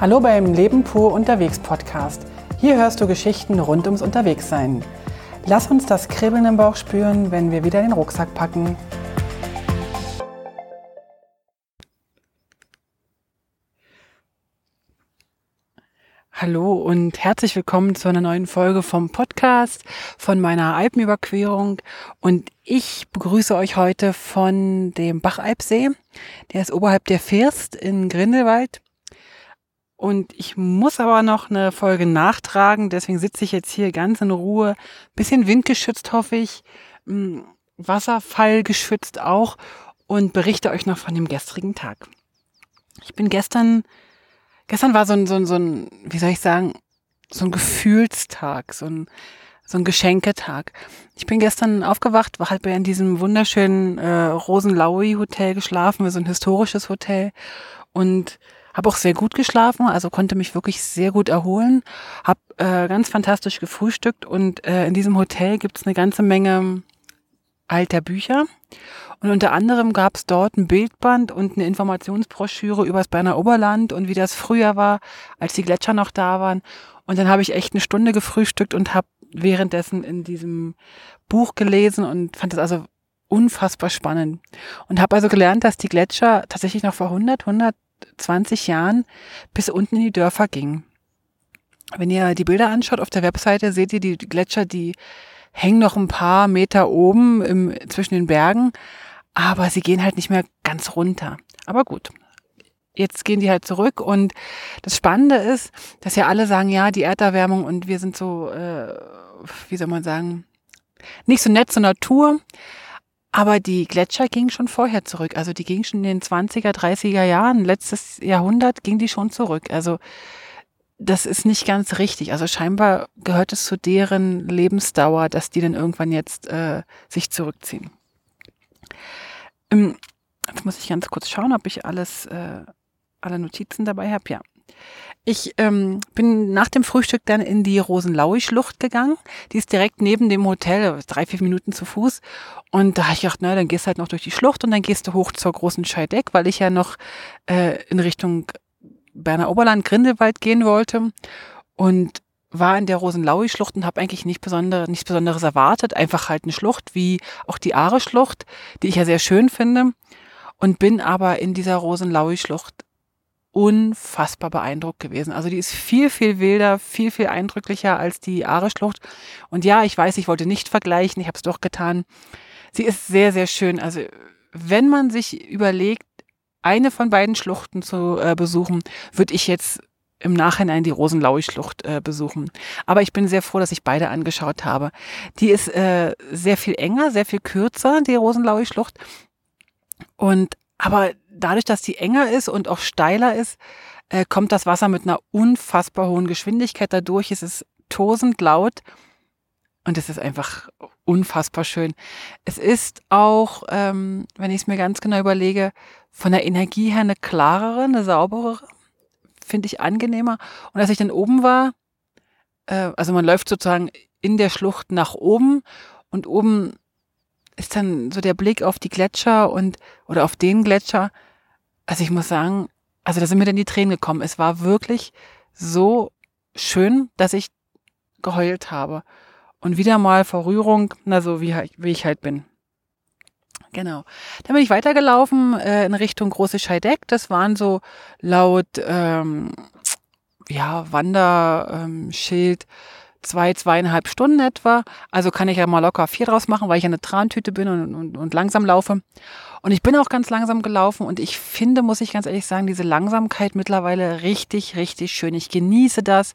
Hallo beim Leben pur unterwegs Podcast. Hier hörst du Geschichten rund ums Unterwegssein. Lass uns das Kribbeln im Bauch spüren, wenn wir wieder den Rucksack packen. Hallo und herzlich willkommen zu einer neuen Folge vom Podcast von meiner Alpenüberquerung. Und ich begrüße euch heute von dem Bachalpsee. Der ist oberhalb der First in Grindelwald. Und ich muss aber noch eine Folge nachtragen, deswegen sitze ich jetzt hier ganz in Ruhe. Bisschen windgeschützt, hoffe ich. Hm, Wasserfall geschützt auch und berichte euch noch von dem gestrigen Tag. Ich bin gestern, gestern war so ein, so ein, so ein, wie soll ich sagen, so ein Gefühlstag, so ein, so ein Geschenketag. Ich bin gestern aufgewacht, war halt bei in diesem wunderschönen äh, Rosenlaui Hotel geschlafen, so ein historisches Hotel und habe auch sehr gut geschlafen, also konnte mich wirklich sehr gut erholen. Habe äh, ganz fantastisch gefrühstückt und äh, in diesem Hotel gibt's eine ganze Menge alter Bücher. Und unter anderem gab's dort ein Bildband und eine Informationsbroschüre über das Berner Oberland und wie das früher war, als die Gletscher noch da waren. Und dann habe ich echt eine Stunde gefrühstückt und habe währenddessen in diesem Buch gelesen und fand das also unfassbar spannend. Und habe also gelernt, dass die Gletscher tatsächlich noch vor 100, 100 20 Jahren bis unten in die Dörfer ging. Wenn ihr die Bilder anschaut auf der Webseite, seht ihr die Gletscher, die hängen noch ein paar Meter oben im, zwischen den Bergen, aber sie gehen halt nicht mehr ganz runter. Aber gut, jetzt gehen die halt zurück und das Spannende ist, dass ja alle sagen, ja, die Erderwärmung und wir sind so, äh, wie soll man sagen, nicht so nett zur Natur. Aber die Gletscher gingen schon vorher zurück. Also die gingen schon in den 20er, 30er Jahren, letztes Jahrhundert ging die schon zurück. Also das ist nicht ganz richtig. Also scheinbar gehört es zu deren Lebensdauer, dass die dann irgendwann jetzt äh, sich zurückziehen. Ähm, jetzt muss ich ganz kurz schauen, ob ich alles, äh, alle Notizen dabei habe. Ja. Ich ähm, bin nach dem Frühstück dann in die Rosenlaui-Schlucht gegangen. Die ist direkt neben dem Hotel, drei, vier Minuten zu Fuß. Und da habe ich gedacht, na, dann gehst du halt noch durch die Schlucht und dann gehst du hoch zur großen Scheideck, weil ich ja noch äh, in Richtung Berner Oberland, Grindelwald gehen wollte. Und war in der Rosenlaui-Schlucht und habe eigentlich nicht besondere, nichts Besonderes erwartet. Einfach halt eine Schlucht, wie auch die Aare-Schlucht, die ich ja sehr schön finde. Und bin aber in dieser Rosenlaui-Schlucht unfassbar beeindruckt gewesen. Also die ist viel, viel wilder, viel, viel eindrücklicher als die Aare-Schlucht. Und ja, ich weiß, ich wollte nicht vergleichen, ich habe es doch getan. Sie ist sehr, sehr schön. Also wenn man sich überlegt, eine von beiden Schluchten zu äh, besuchen, würde ich jetzt im Nachhinein die Rosenlaui-Schlucht äh, besuchen. Aber ich bin sehr froh, dass ich beide angeschaut habe. Die ist äh, sehr viel enger, sehr viel kürzer, die Rosenlaui-Schlucht. Und aber dadurch, dass die enger ist und auch steiler ist, äh, kommt das Wasser mit einer unfassbar hohen Geschwindigkeit dadurch. Es ist tosend laut und es ist einfach unfassbar schön. Es ist auch, ähm, wenn ich es mir ganz genau überlege, von der Energie her eine klarere, eine sauberere, finde ich angenehmer. Und als ich dann oben war, äh, also man läuft sozusagen in der Schlucht nach oben und oben ist dann so der Blick auf die Gletscher und oder auf den Gletscher also ich muss sagen, also da sind mir dann die Tränen gekommen. Es war wirklich so schön, dass ich geheult habe. Und wieder mal vor Rührung, na so wie, wie ich halt bin. Genau. Dann bin ich weitergelaufen äh, in Richtung Große Scheideck. Das waren so laut ähm, ja, Wanderschild ähm, zwei, zweieinhalb Stunden etwa. Also kann ich ja mal locker vier draus machen, weil ich eine Trantüte bin und, und, und langsam laufe. Und ich bin auch ganz langsam gelaufen und ich finde, muss ich ganz ehrlich sagen, diese Langsamkeit mittlerweile richtig, richtig schön. Ich genieße das.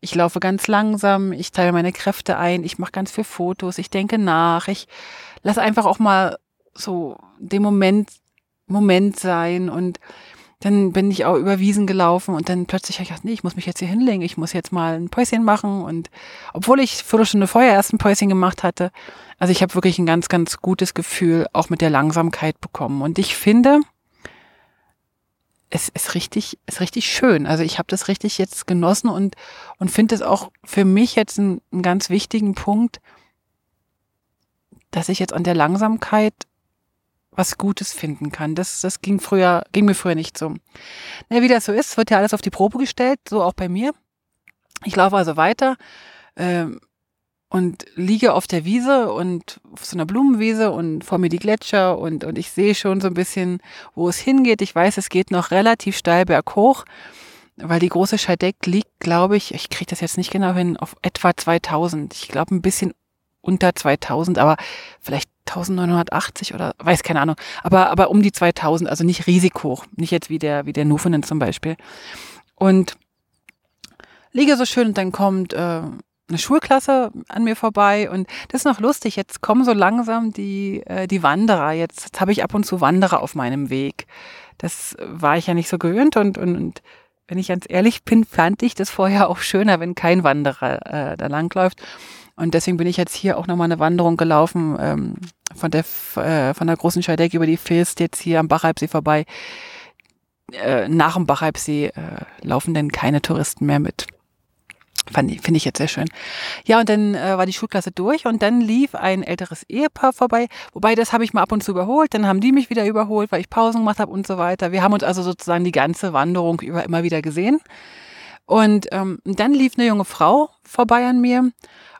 Ich laufe ganz langsam, ich teile meine Kräfte ein, ich mache ganz viel Fotos, ich denke nach, ich lasse einfach auch mal so den Moment, Moment sein und dann bin ich auch über Wiesen gelaufen und dann plötzlich habe ich gedacht, nee, ich muss mich jetzt hier hinlegen, ich muss jetzt mal ein Päuschen machen. Und obwohl ich Viertelstunde vorher erst ein Päuschen gemacht hatte, also ich habe wirklich ein ganz, ganz gutes Gefühl auch mit der Langsamkeit bekommen. Und ich finde, es ist richtig, ist richtig schön. Also ich habe das richtig jetzt genossen und, und finde es auch für mich jetzt einen, einen ganz wichtigen Punkt, dass ich jetzt an der Langsamkeit was Gutes finden kann. Das, das ging früher, ging mir früher nicht so. Na, wie das so ist, wird ja alles auf die Probe gestellt, so auch bei mir. Ich laufe also weiter äh, und liege auf der Wiese und auf so einer Blumenwiese und vor mir die Gletscher und, und ich sehe schon so ein bisschen, wo es hingeht. Ich weiß, es geht noch relativ steil berghoch, weil die große Scheideck liegt, glaube ich, ich kriege das jetzt nicht genau hin, auf etwa 2000. Ich glaube ein bisschen unter 2000, aber vielleicht 1980 oder weiß keine Ahnung, aber aber um die 2000, also nicht riesig hoch, nicht jetzt wie der wie der Nufenen zum Beispiel. Und liege so schön und dann kommt äh, eine Schulklasse an mir vorbei und das ist noch lustig. Jetzt kommen so langsam die äh, die Wanderer. Jetzt, jetzt habe ich ab und zu Wanderer auf meinem Weg. Das war ich ja nicht so gewöhnt und und, und wenn ich ganz ehrlich bin, fand ich das vorher auch schöner, wenn kein Wanderer äh, da langläuft. Und deswegen bin ich jetzt hier auch nochmal eine Wanderung gelaufen, ähm, von der, äh, von der großen Scheideck über die Filst jetzt hier am Bachalpsee vorbei. Äh, nach dem Bachalpsee äh, laufen denn keine Touristen mehr mit. Finde ich jetzt sehr schön. Ja, und dann äh, war die Schulklasse durch und dann lief ein älteres Ehepaar vorbei. Wobei, das habe ich mal ab und zu überholt. Dann haben die mich wieder überholt, weil ich Pausen gemacht habe und so weiter. Wir haben uns also sozusagen die ganze Wanderung über immer wieder gesehen. Und ähm, dann lief eine junge Frau vorbei an mir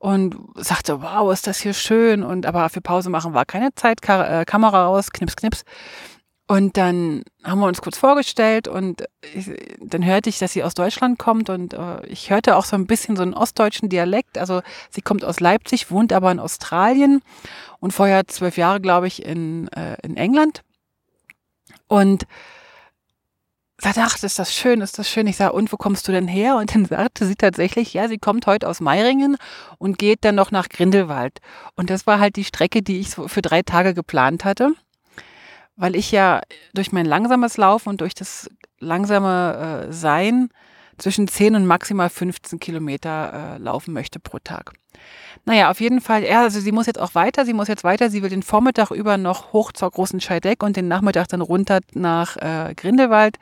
und sagte, wow, ist das hier schön. Und aber für Pause machen war keine Zeit, Ka äh, Kamera raus, knips, knips. Und dann haben wir uns kurz vorgestellt und ich, dann hörte ich, dass sie aus Deutschland kommt und äh, ich hörte auch so ein bisschen so einen ostdeutschen Dialekt. Also sie kommt aus Leipzig, wohnt aber in Australien und vorher zwölf Jahre, glaube ich, in, äh, in England. Und sagte, ach, ist das schön, ist das schön. Ich sage, und wo kommst du denn her? Und dann sagte sie tatsächlich, ja, sie kommt heute aus Meiringen und geht dann noch nach Grindelwald. Und das war halt die Strecke, die ich so für drei Tage geplant hatte, weil ich ja durch mein langsames Laufen und durch das langsame äh, Sein zwischen 10 und maximal 15 Kilometer äh, laufen möchte pro Tag. Naja, auf jeden Fall, ja, also sie muss jetzt auch weiter, sie muss jetzt weiter, sie will den Vormittag über noch hoch zur großen Scheideck und den Nachmittag dann runter nach äh, Grindelwald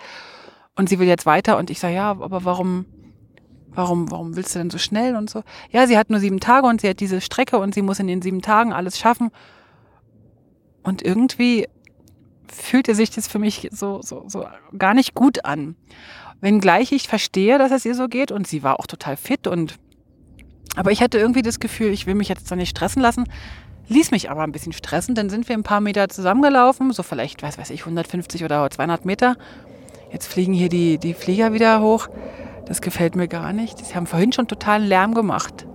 und sie will jetzt weiter und ich sage, ja, aber warum, warum, warum willst du denn so schnell und so? Ja, sie hat nur sieben Tage und sie hat diese Strecke und sie muss in den sieben Tagen alles schaffen und irgendwie fühlte sich das für mich so, so, so gar nicht gut an. Wenngleich ich verstehe, dass es ihr so geht und sie war auch total fit und aber ich hatte irgendwie das Gefühl, ich will mich jetzt da nicht stressen lassen, ließ mich aber ein bisschen stressen. Dann sind wir ein paar Meter zusammengelaufen, so vielleicht, weiß weiß ich, 150 oder 200 Meter. Jetzt fliegen hier die, die Flieger wieder hoch. Das gefällt mir gar nicht. Sie haben vorhin schon totalen Lärm gemacht.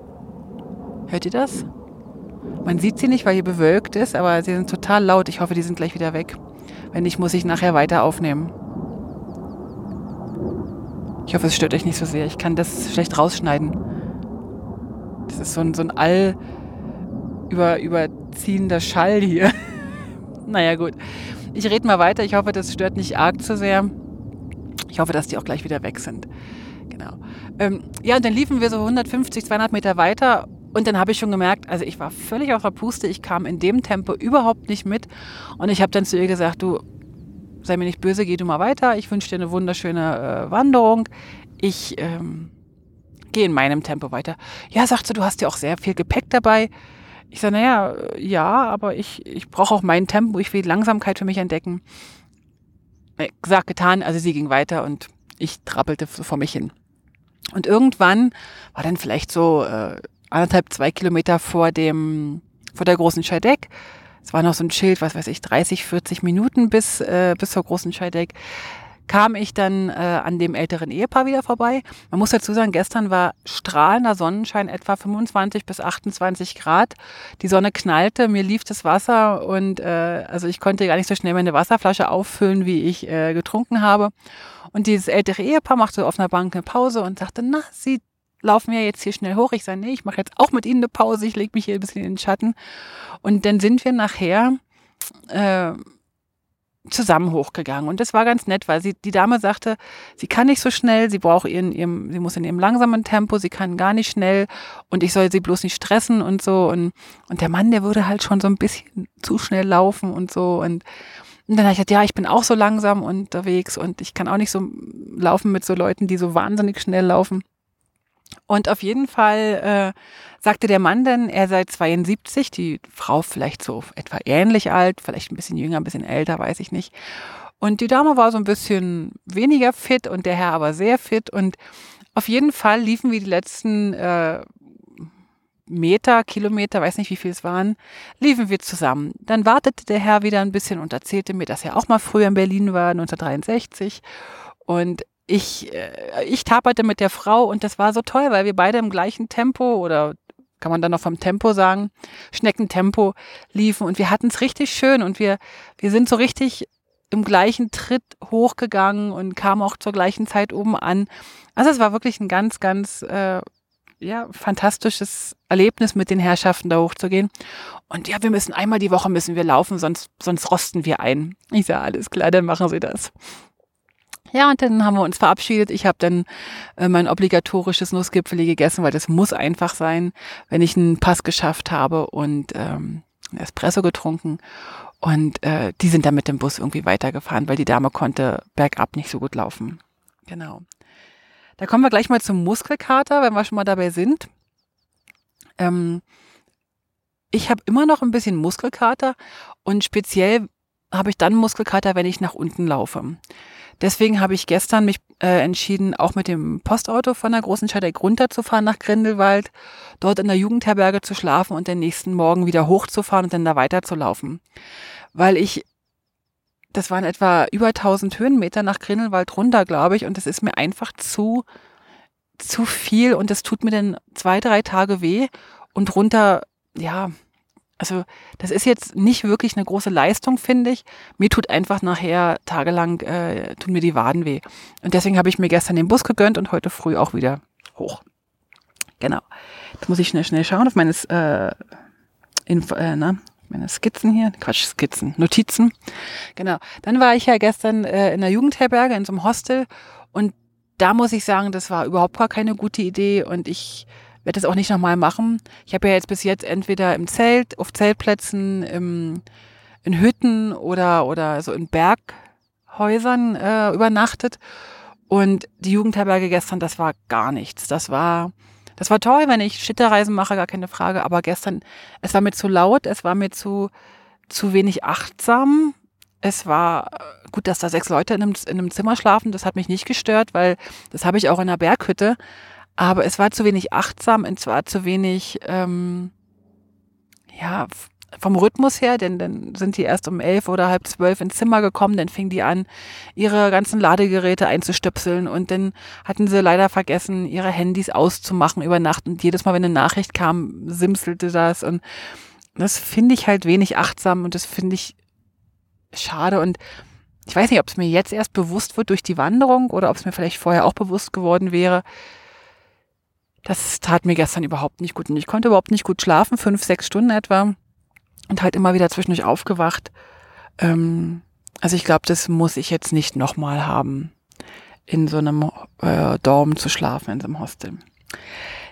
Hört ihr das? Man sieht sie nicht, weil hier bewölkt ist, aber sie sind total laut. Ich hoffe, die sind gleich wieder weg. Wenn nicht, muss ich nachher weiter aufnehmen. Ich hoffe, es stört euch nicht so sehr. Ich kann das schlecht rausschneiden. Das ist so ein, so ein all über, überziehender Schall hier. naja, gut. Ich rede mal weiter. Ich hoffe, das stört nicht arg zu sehr. Ich hoffe, dass die auch gleich wieder weg sind. Genau. Ähm, ja, und dann liefen wir so 150, 200 Meter weiter und dann habe ich schon gemerkt, also ich war völlig auf der Puste, ich kam in dem Tempo überhaupt nicht mit. Und ich habe dann zu ihr gesagt, du, sei mir nicht böse, geh du mal weiter. Ich wünsche dir eine wunderschöne äh, Wanderung. Ich ähm, geh in meinem Tempo weiter. Ja, sagt sie, du hast ja auch sehr viel Gepäck dabei. Ich sage, naja, ja, aber ich, ich brauche auch mein Tempo, ich will Langsamkeit für mich entdecken. Äh, gesagt, getan, also sie ging weiter und ich trappelte vor mich hin. Und irgendwann war dann vielleicht so äh, anderthalb, zwei Kilometer vor dem, vor der großen Scheideck. Es war noch so ein Schild, was weiß ich, 30, 40 Minuten bis, äh, bis zur großen Scheideck kam ich dann äh, an dem älteren Ehepaar wieder vorbei. Man muss dazu sagen, gestern war strahlender Sonnenschein, etwa 25 bis 28 Grad. Die Sonne knallte, mir lief das Wasser und äh, also ich konnte gar nicht so schnell meine Wasserflasche auffüllen, wie ich äh, getrunken habe. Und dieses ältere Ehepaar machte auf einer Bank eine Pause und sagte, na, Sie laufen ja jetzt hier schnell hoch. Ich sage, nee, ich mache jetzt auch mit Ihnen eine Pause, ich lege mich hier ein bisschen in den Schatten. Und dann sind wir nachher äh, zusammen hochgegangen. Und das war ganz nett, weil sie, die Dame sagte, sie kann nicht so schnell, sie braucht ihren, ihrem, sie muss in ihrem langsamen Tempo, sie kann gar nicht schnell und ich soll sie bloß nicht stressen und so. Und, und der Mann, der würde halt schon so ein bisschen zu schnell laufen und so. Und, und dann habe ich gesagt, ja, ich bin auch so langsam unterwegs und ich kann auch nicht so laufen mit so Leuten, die so wahnsinnig schnell laufen. Und auf jeden Fall äh, sagte der Mann dann, er sei 72, die Frau vielleicht so etwa ähnlich alt, vielleicht ein bisschen jünger, ein bisschen älter, weiß ich nicht. Und die Dame war so ein bisschen weniger fit und der Herr aber sehr fit. Und auf jeden Fall liefen wir die letzten äh, Meter, Kilometer, weiß nicht wie viel es waren, liefen wir zusammen. Dann wartete der Herr wieder ein bisschen und erzählte mir, dass er auch mal früher in Berlin war, 1963. Und ich, äh, ich taperte mit der Frau und das war so toll, weil wir beide im gleichen Tempo oder kann man dann noch vom Tempo sagen, Schneckentempo liefen und wir hatten es richtig schön und wir, wir sind so richtig im gleichen Tritt hochgegangen und kamen auch zur gleichen Zeit oben an. Also es war wirklich ein ganz, ganz äh, ja, fantastisches Erlebnis, mit den Herrschaften da hochzugehen. Und ja, wir müssen einmal die Woche müssen wir laufen, sonst, sonst rosten wir ein. Ich sage, alles klar, dann machen Sie das. Ja, und dann haben wir uns verabschiedet. Ich habe dann äh, mein obligatorisches Nussgipfel gegessen, weil das muss einfach sein, wenn ich einen Pass geschafft habe und ähm, Espresso getrunken. Und äh, die sind dann mit dem Bus irgendwie weitergefahren, weil die Dame konnte bergab nicht so gut laufen. Genau. Da kommen wir gleich mal zum Muskelkater, wenn wir schon mal dabei sind. Ähm, ich habe immer noch ein bisschen Muskelkater und speziell habe ich dann Muskelkater, wenn ich nach unten laufe. Deswegen habe ich gestern mich äh, entschieden, auch mit dem Postauto von der Großen Scheideck runterzufahren nach Grindelwald, dort in der Jugendherberge zu schlafen und den nächsten Morgen wieder hochzufahren und dann da weiterzulaufen. Weil ich, das waren etwa über 1000 Höhenmeter nach Grindelwald runter, glaube ich, und das ist mir einfach zu, zu viel und das tut mir dann zwei, drei Tage weh und runter, ja, also das ist jetzt nicht wirklich eine große Leistung, finde ich. Mir tut einfach nachher tagelang, äh, tun mir die Waden weh. Und deswegen habe ich mir gestern den Bus gegönnt und heute früh auch wieder hoch. Genau. Jetzt muss ich schnell, schnell schauen auf meine, äh, Info, äh, na, meine Skizzen hier. Quatsch, Skizzen, Notizen. Genau. Dann war ich ja gestern äh, in der Jugendherberge, in so einem Hostel. Und da muss ich sagen, das war überhaupt gar keine gute Idee. Und ich werde das auch nicht nochmal machen. Ich habe ja jetzt bis jetzt entweder im Zelt, auf Zeltplätzen, im, in Hütten oder, oder so in Berghäusern äh, übernachtet. Und die Jugendherberge gestern, das war gar nichts. Das war, das war toll, wenn ich Schitterreisen mache, gar keine Frage. Aber gestern, es war mir zu laut, es war mir zu, zu wenig achtsam. Es war gut, dass da sechs Leute in einem, in einem Zimmer schlafen. Das hat mich nicht gestört, weil das habe ich auch in der Berghütte. Aber es war zu wenig achtsam, und zwar zu wenig, ähm, ja, vom Rhythmus her, denn dann sind die erst um elf oder halb zwölf ins Zimmer gekommen, dann fing die an, ihre ganzen Ladegeräte einzustöpseln und dann hatten sie leider vergessen, ihre Handys auszumachen über Nacht und jedes Mal, wenn eine Nachricht kam, simselte das und das finde ich halt wenig achtsam und das finde ich schade und ich weiß nicht, ob es mir jetzt erst bewusst wird durch die Wanderung oder ob es mir vielleicht vorher auch bewusst geworden wäre, das tat mir gestern überhaupt nicht gut. Und ich konnte überhaupt nicht gut schlafen, fünf, sechs Stunden etwa. Und halt immer wieder zwischendurch aufgewacht. Ähm, also ich glaube, das muss ich jetzt nicht nochmal haben, in so einem äh, Dorm zu schlafen, in so einem Hostel.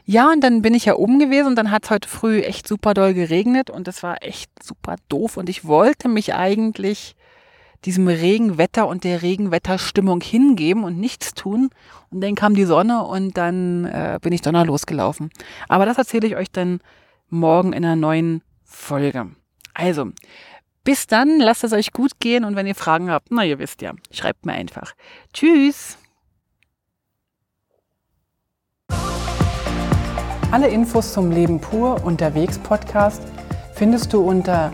Ja, und dann bin ich ja oben gewesen und dann hat es heute früh echt super doll geregnet und das war echt super doof. Und ich wollte mich eigentlich diesem Regenwetter und der Regenwetterstimmung hingeben und nichts tun. Und dann kam die Sonne und dann äh, bin ich donner losgelaufen. Aber das erzähle ich euch dann morgen in einer neuen Folge. Also, bis dann, lasst es euch gut gehen und wenn ihr Fragen habt, na ihr wisst ja, schreibt mir einfach. Tschüss! Alle Infos zum Leben pur unterwegs Podcast findest du unter